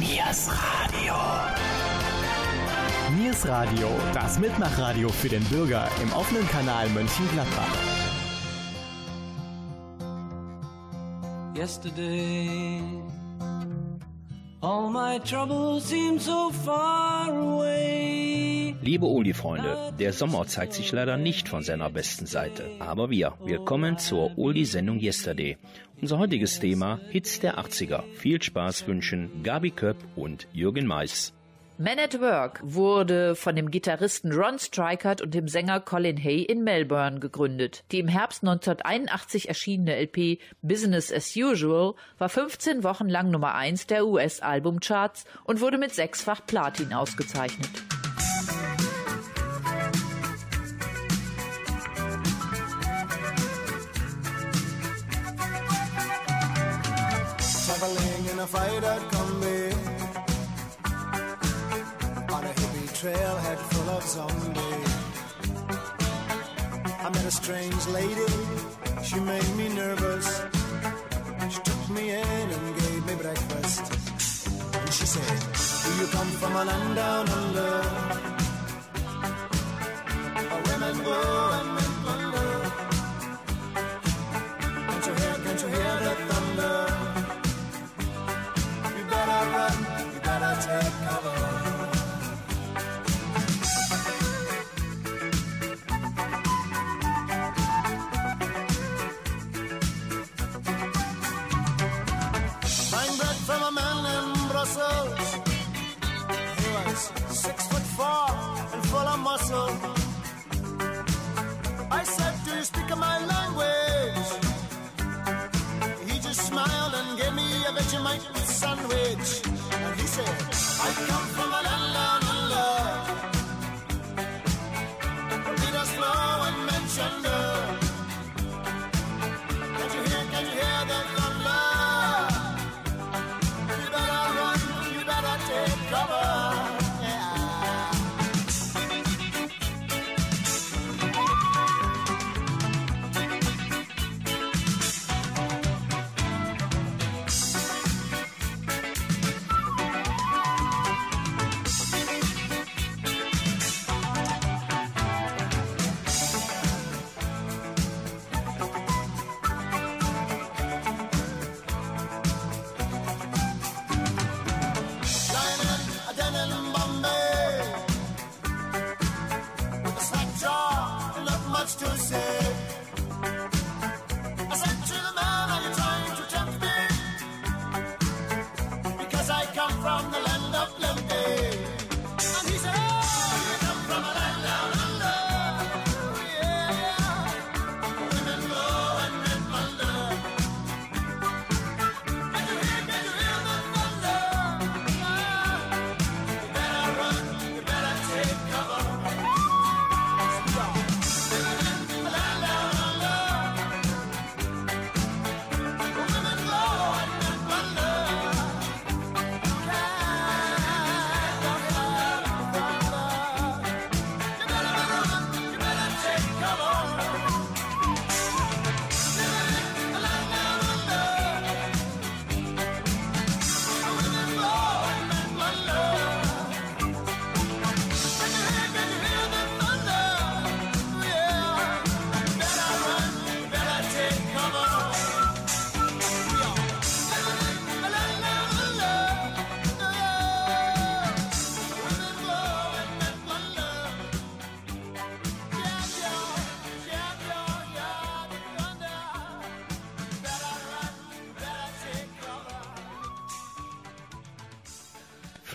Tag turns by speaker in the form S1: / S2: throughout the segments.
S1: Niers Radio. Niers Radio, das Mitmachradio für den Bürger im offenen Kanal Mönchengladbach. Yesterday, all my troubles seem so far away. Liebe Oldie-Freunde, der Sommer zeigt sich leider nicht von seiner besten Seite. Aber wir, wir kommen zur Oldie-Sendung Yesterday. Unser heutiges Thema Hits der 80er. Viel Spaß wünschen Gabi Köpp und Jürgen Mais.
S2: Man at Work wurde von dem Gitarristen Ron Strikert und dem Sänger Colin Hay in Melbourne gegründet. Die im Herbst 1981 erschienene LP Business as Usual war 15 Wochen lang Nummer 1 der US-Albumcharts und wurde mit sechsfach Platin ausgezeichnet. In a fighter trailhead full of zombies. I met a strange lady, she made me nervous. She took me in and gave me breakfast. And she said, Do you come from a land down under? Where women go oh, and men plunder. Oh. Muscle. I said, Do you speak my language? He just smiled and gave me a Vegemite sandwich. And he said, I come from a land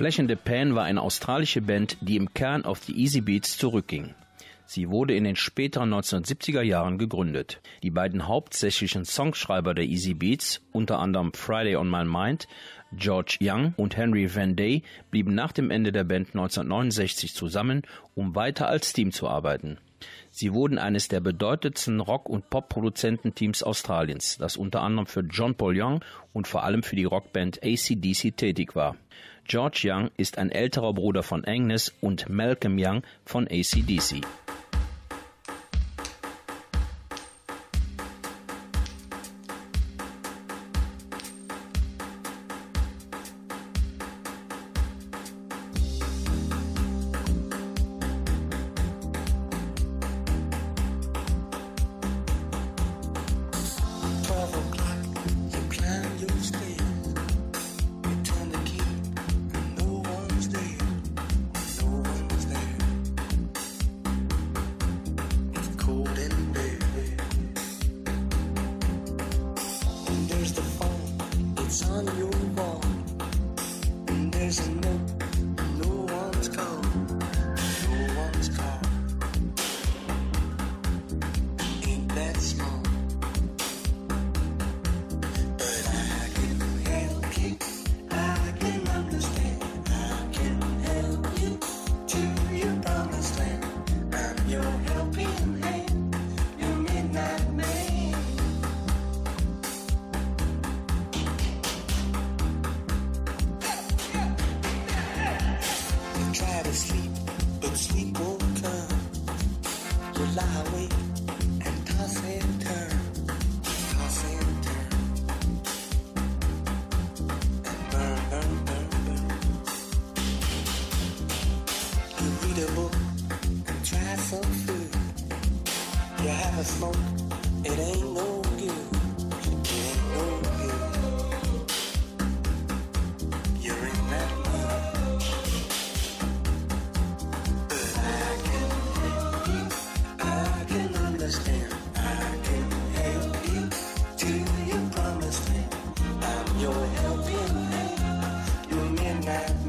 S1: Flash in the Pan war eine australische Band, die im Kern auf die Easy Beats zurückging. Sie wurde in den späteren 1970er Jahren gegründet. Die beiden hauptsächlichen Songschreiber der Easy Beats, unter anderem Friday on My Mind, George Young und Henry Van Day, blieben nach dem Ende der Band 1969 zusammen, um weiter als Team zu arbeiten. Sie wurden eines der bedeutendsten Rock- und Pop-Produzententeams Australiens, das unter anderem für John Paul Young und vor allem für die Rockband ACDC tätig war. George Young ist ein älterer Bruder von Agnes und Malcolm Young von ACDC.
S3: Yeah.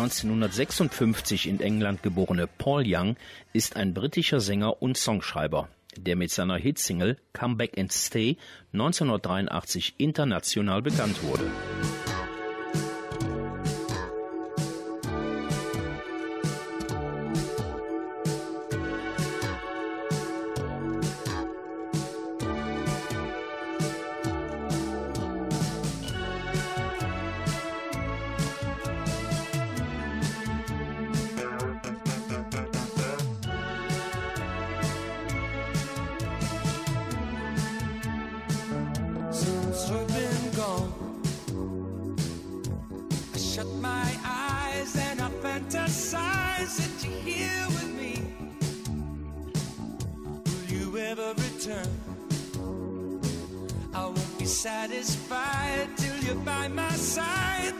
S3: 1956 in England geborene Paul Young ist ein britischer Sänger und Songschreiber, der mit seiner Hitsingle Come Back and Stay 1983 international bekannt wurde.
S4: satisfied till you're by my side.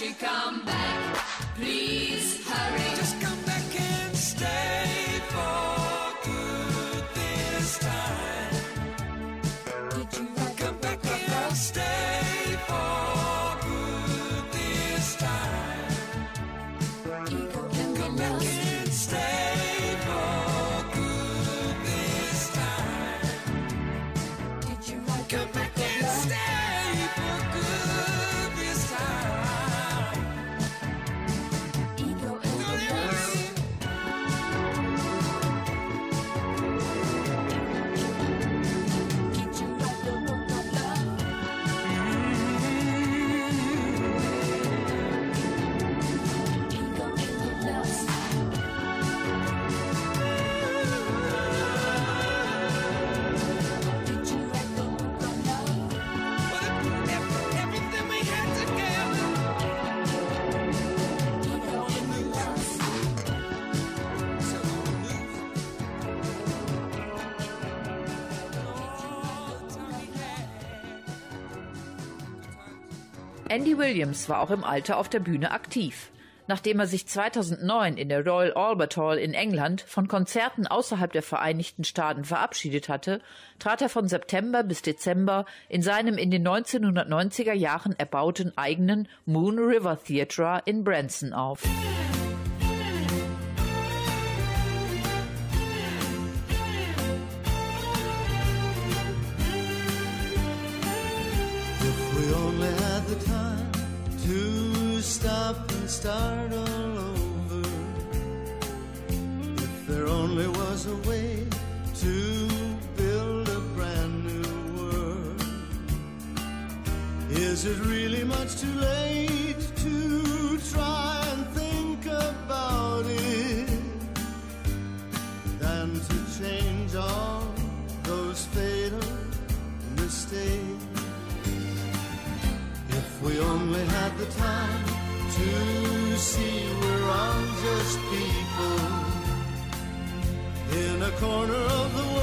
S5: you
S4: come
S6: Andy Williams war auch im Alter auf der Bühne aktiv. Nachdem er sich 2009 in der Royal Albert Hall in England von Konzerten außerhalb der Vereinigten Staaten verabschiedet hatte, trat er von September bis Dezember in seinem in den 1990er Jahren erbauten eigenen Moon River Theatre in Branson auf.
S7: start all over if there only was a way to build a brand new world. Is it really much too late to try and think about it than to change all those fatal mistakes? If we only had the time to see we're all just people in a corner of the world.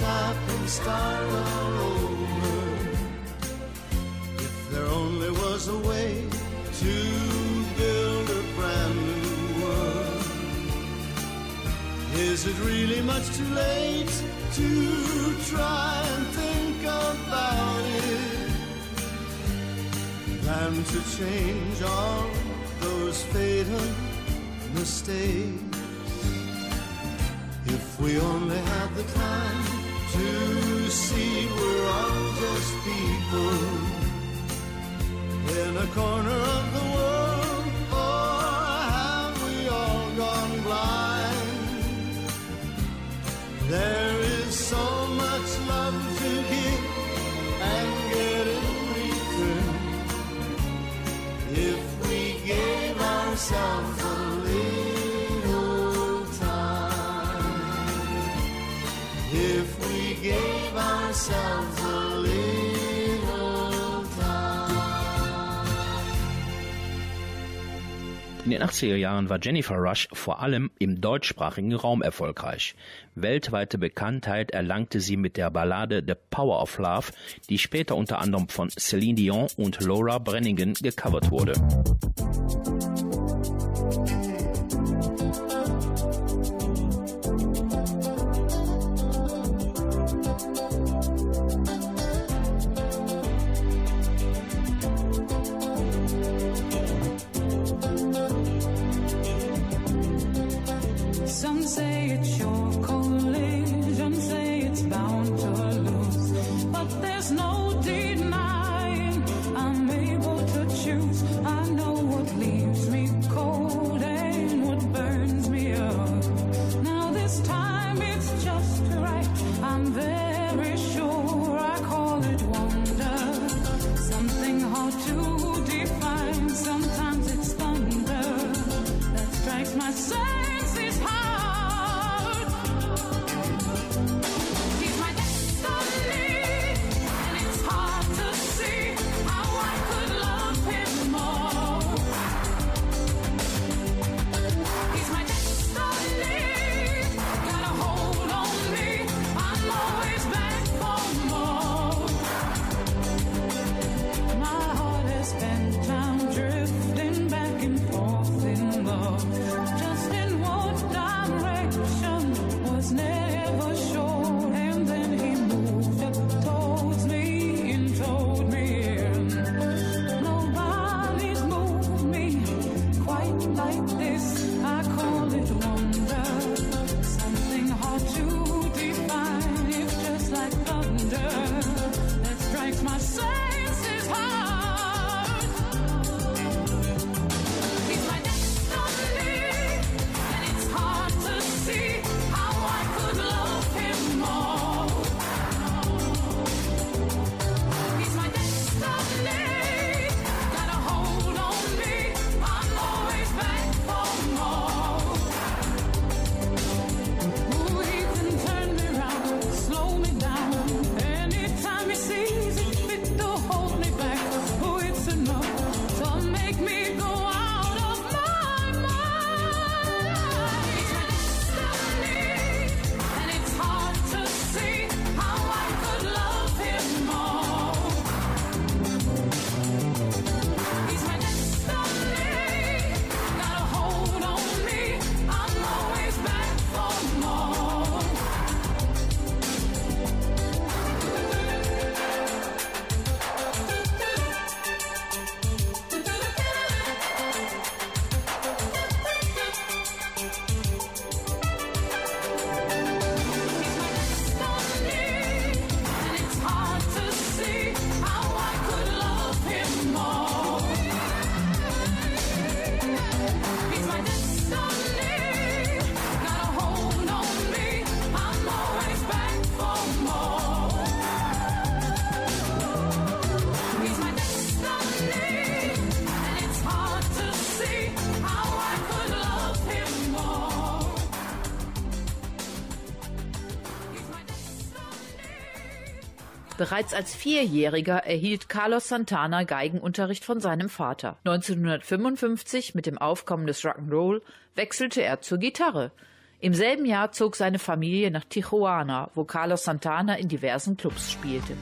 S7: Stop and start all over. If there only was a way to build a brand new world. Is it really much too late to try and think about it? Than to change all those fatal mistakes. If we only had the time to see we're all just people in a corner of the world, or have we all gone blind? There is so much love to give and get in return. If we gave ourselves
S8: den 80er Jahren war Jennifer Rush vor allem im deutschsprachigen Raum erfolgreich. Weltweite Bekanntheit erlangte sie mit der Ballade The Power of Love, die später unter anderem von Celine Dion und Laura Branigan gecovert wurde.
S6: Bereits als Vierjähriger erhielt Carlos Santana Geigenunterricht von seinem Vater. 1955, mit dem Aufkommen des Rock'n'Roll, wechselte er zur Gitarre. Im selben Jahr zog seine Familie nach Tijuana, wo Carlos Santana in diversen Clubs spielte.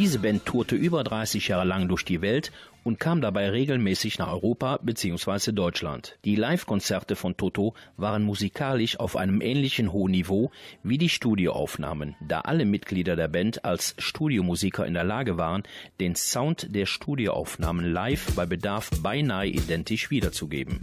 S9: Diese Band tourte über 30 Jahre lang durch die Welt und kam dabei regelmäßig nach Europa bzw. Deutschland. Die Live-Konzerte von Toto waren musikalisch auf einem ähnlichen hohen Niveau wie die Studioaufnahmen, da alle Mitglieder der Band als Studiomusiker in der Lage waren, den Sound der Studioaufnahmen live bei Bedarf beinahe identisch wiederzugeben.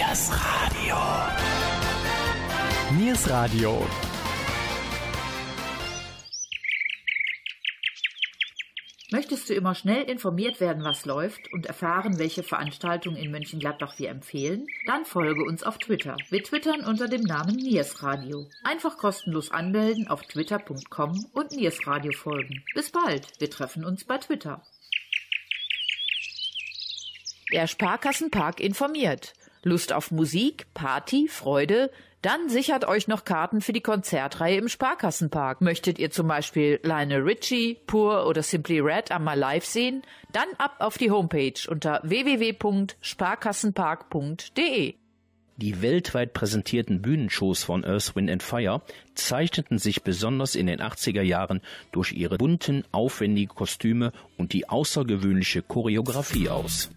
S10: Niers Radio. Niers Radio.
S11: Möchtest du immer schnell informiert werden, was läuft und erfahren, welche Veranstaltungen in Mönchengladbach wir empfehlen? Dann folge uns auf Twitter. Wir twittern unter dem Namen Niers Radio. Einfach kostenlos anmelden auf twitter.com und Niers Radio folgen. Bis bald. Wir treffen uns bei Twitter. Der Sparkassenpark informiert. Lust auf Musik, Party, Freude? Dann sichert euch noch Karten für die Konzertreihe im Sparkassenpark. Möchtet ihr zum Beispiel Lionel Richie, Pur oder Simply Red einmal live sehen? Dann ab auf die Homepage unter www.sparkassenpark.de.
S12: Die weltweit präsentierten Bühnenshows von Earth, Wind and Fire zeichneten sich besonders in den 80er Jahren durch ihre bunten, aufwendigen Kostüme und die außergewöhnliche Choreografie aus.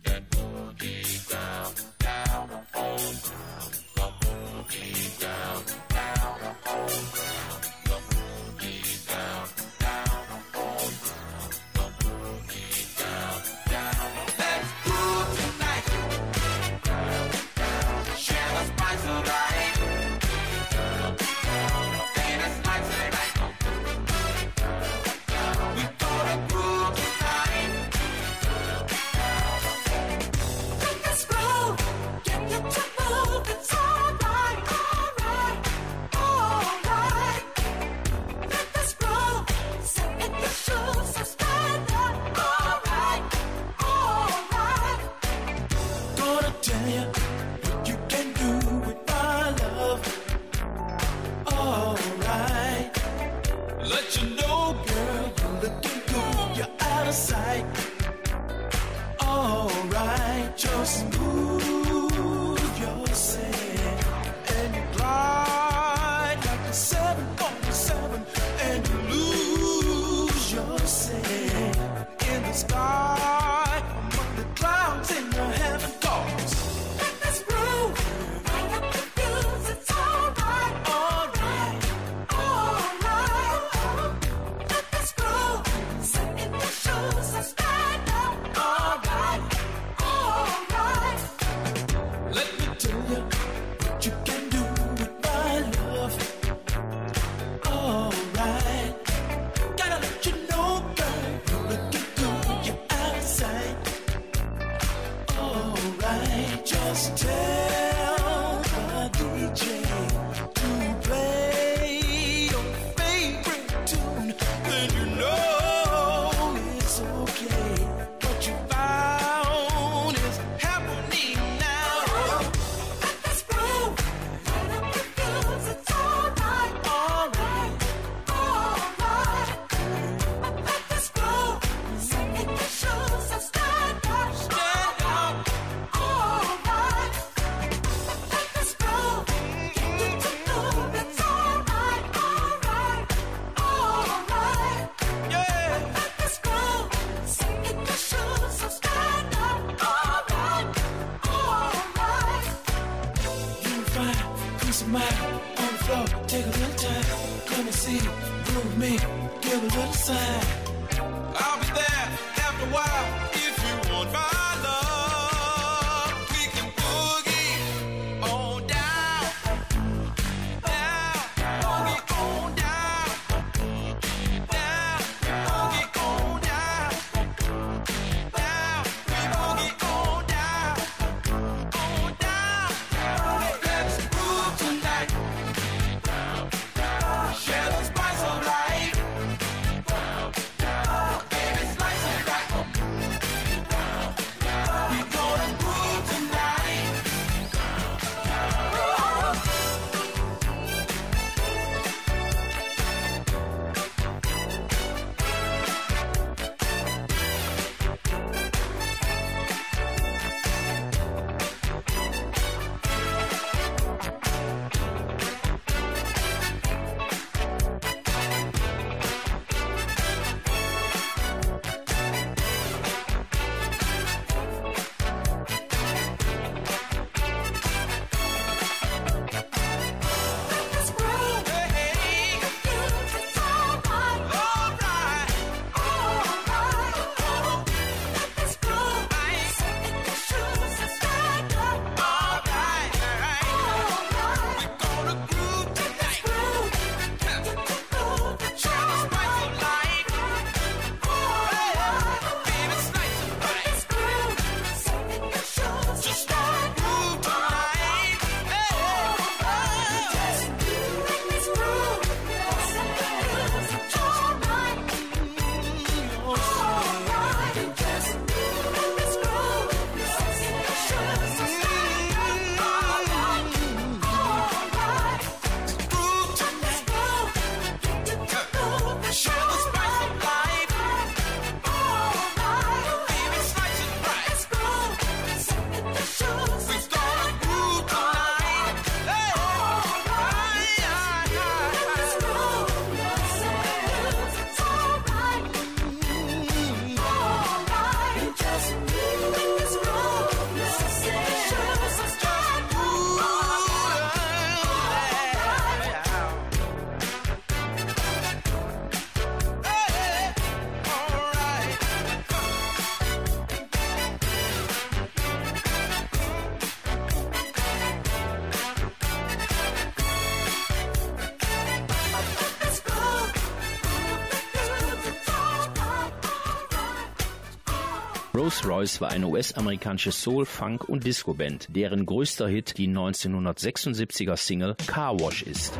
S9: Rolls-Royce war eine US-amerikanische Soul-, Funk- und Disco-Band, deren größter Hit die 1976er Single Car Wash ist.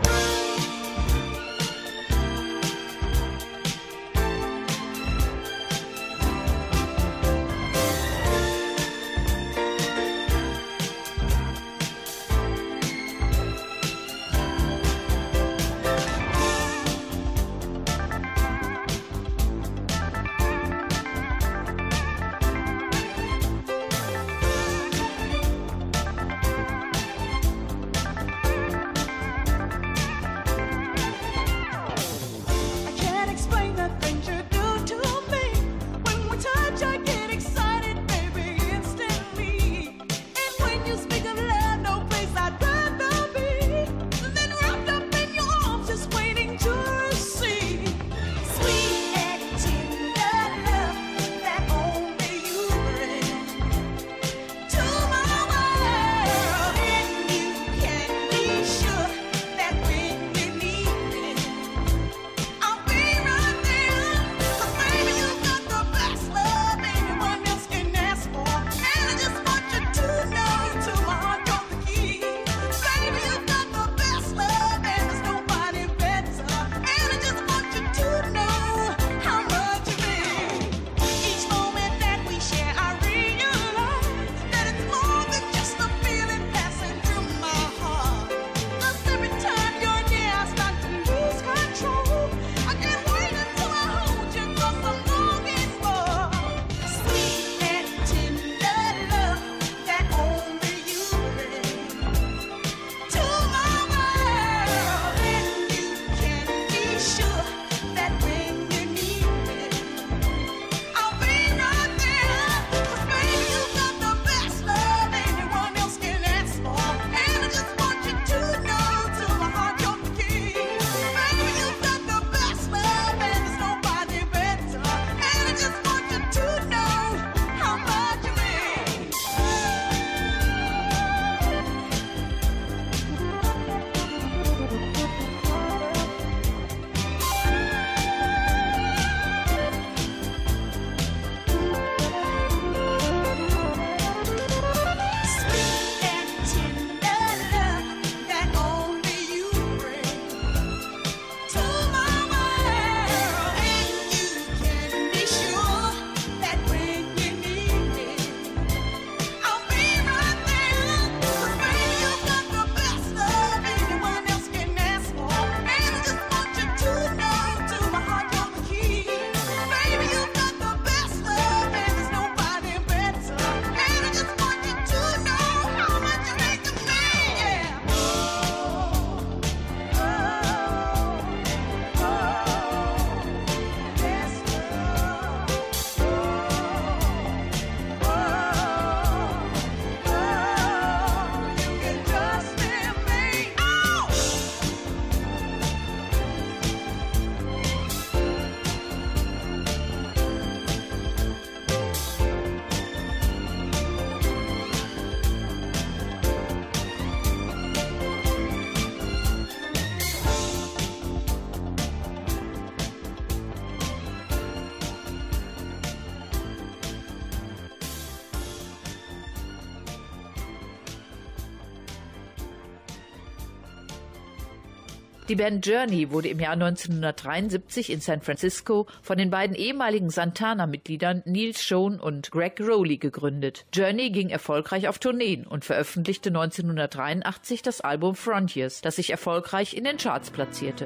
S6: Die Band Journey wurde im Jahr 1973 in San Francisco von den beiden ehemaligen Santana-Mitgliedern Neil Schoen und Greg Rowley gegründet. Journey ging erfolgreich auf Tourneen und veröffentlichte 1983 das Album Frontiers, das sich erfolgreich in den Charts platzierte.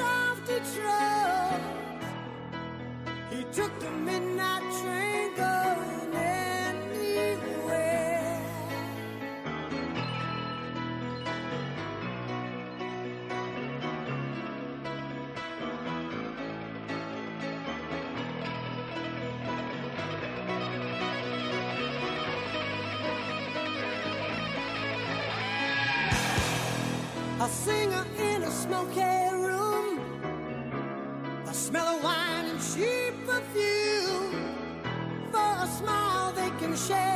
S7: after. He took the midnight train going anywhere.
S6: In a smoky. share.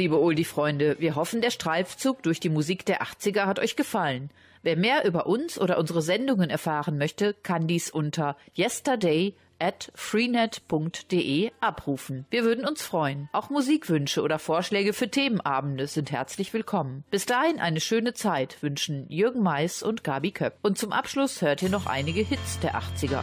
S11: liebe Oldie-Freunde, wir hoffen, der Streifzug durch die Musik der 80er hat euch gefallen. Wer mehr über uns oder unsere Sendungen erfahren möchte, kann dies unter yesterday at freenet.de abrufen. Wir würden uns freuen. Auch Musikwünsche oder Vorschläge für Themenabende sind herzlich willkommen. Bis dahin eine schöne Zeit wünschen Jürgen Mais und Gabi Köpp. Und zum Abschluss hört ihr noch einige Hits der 80er.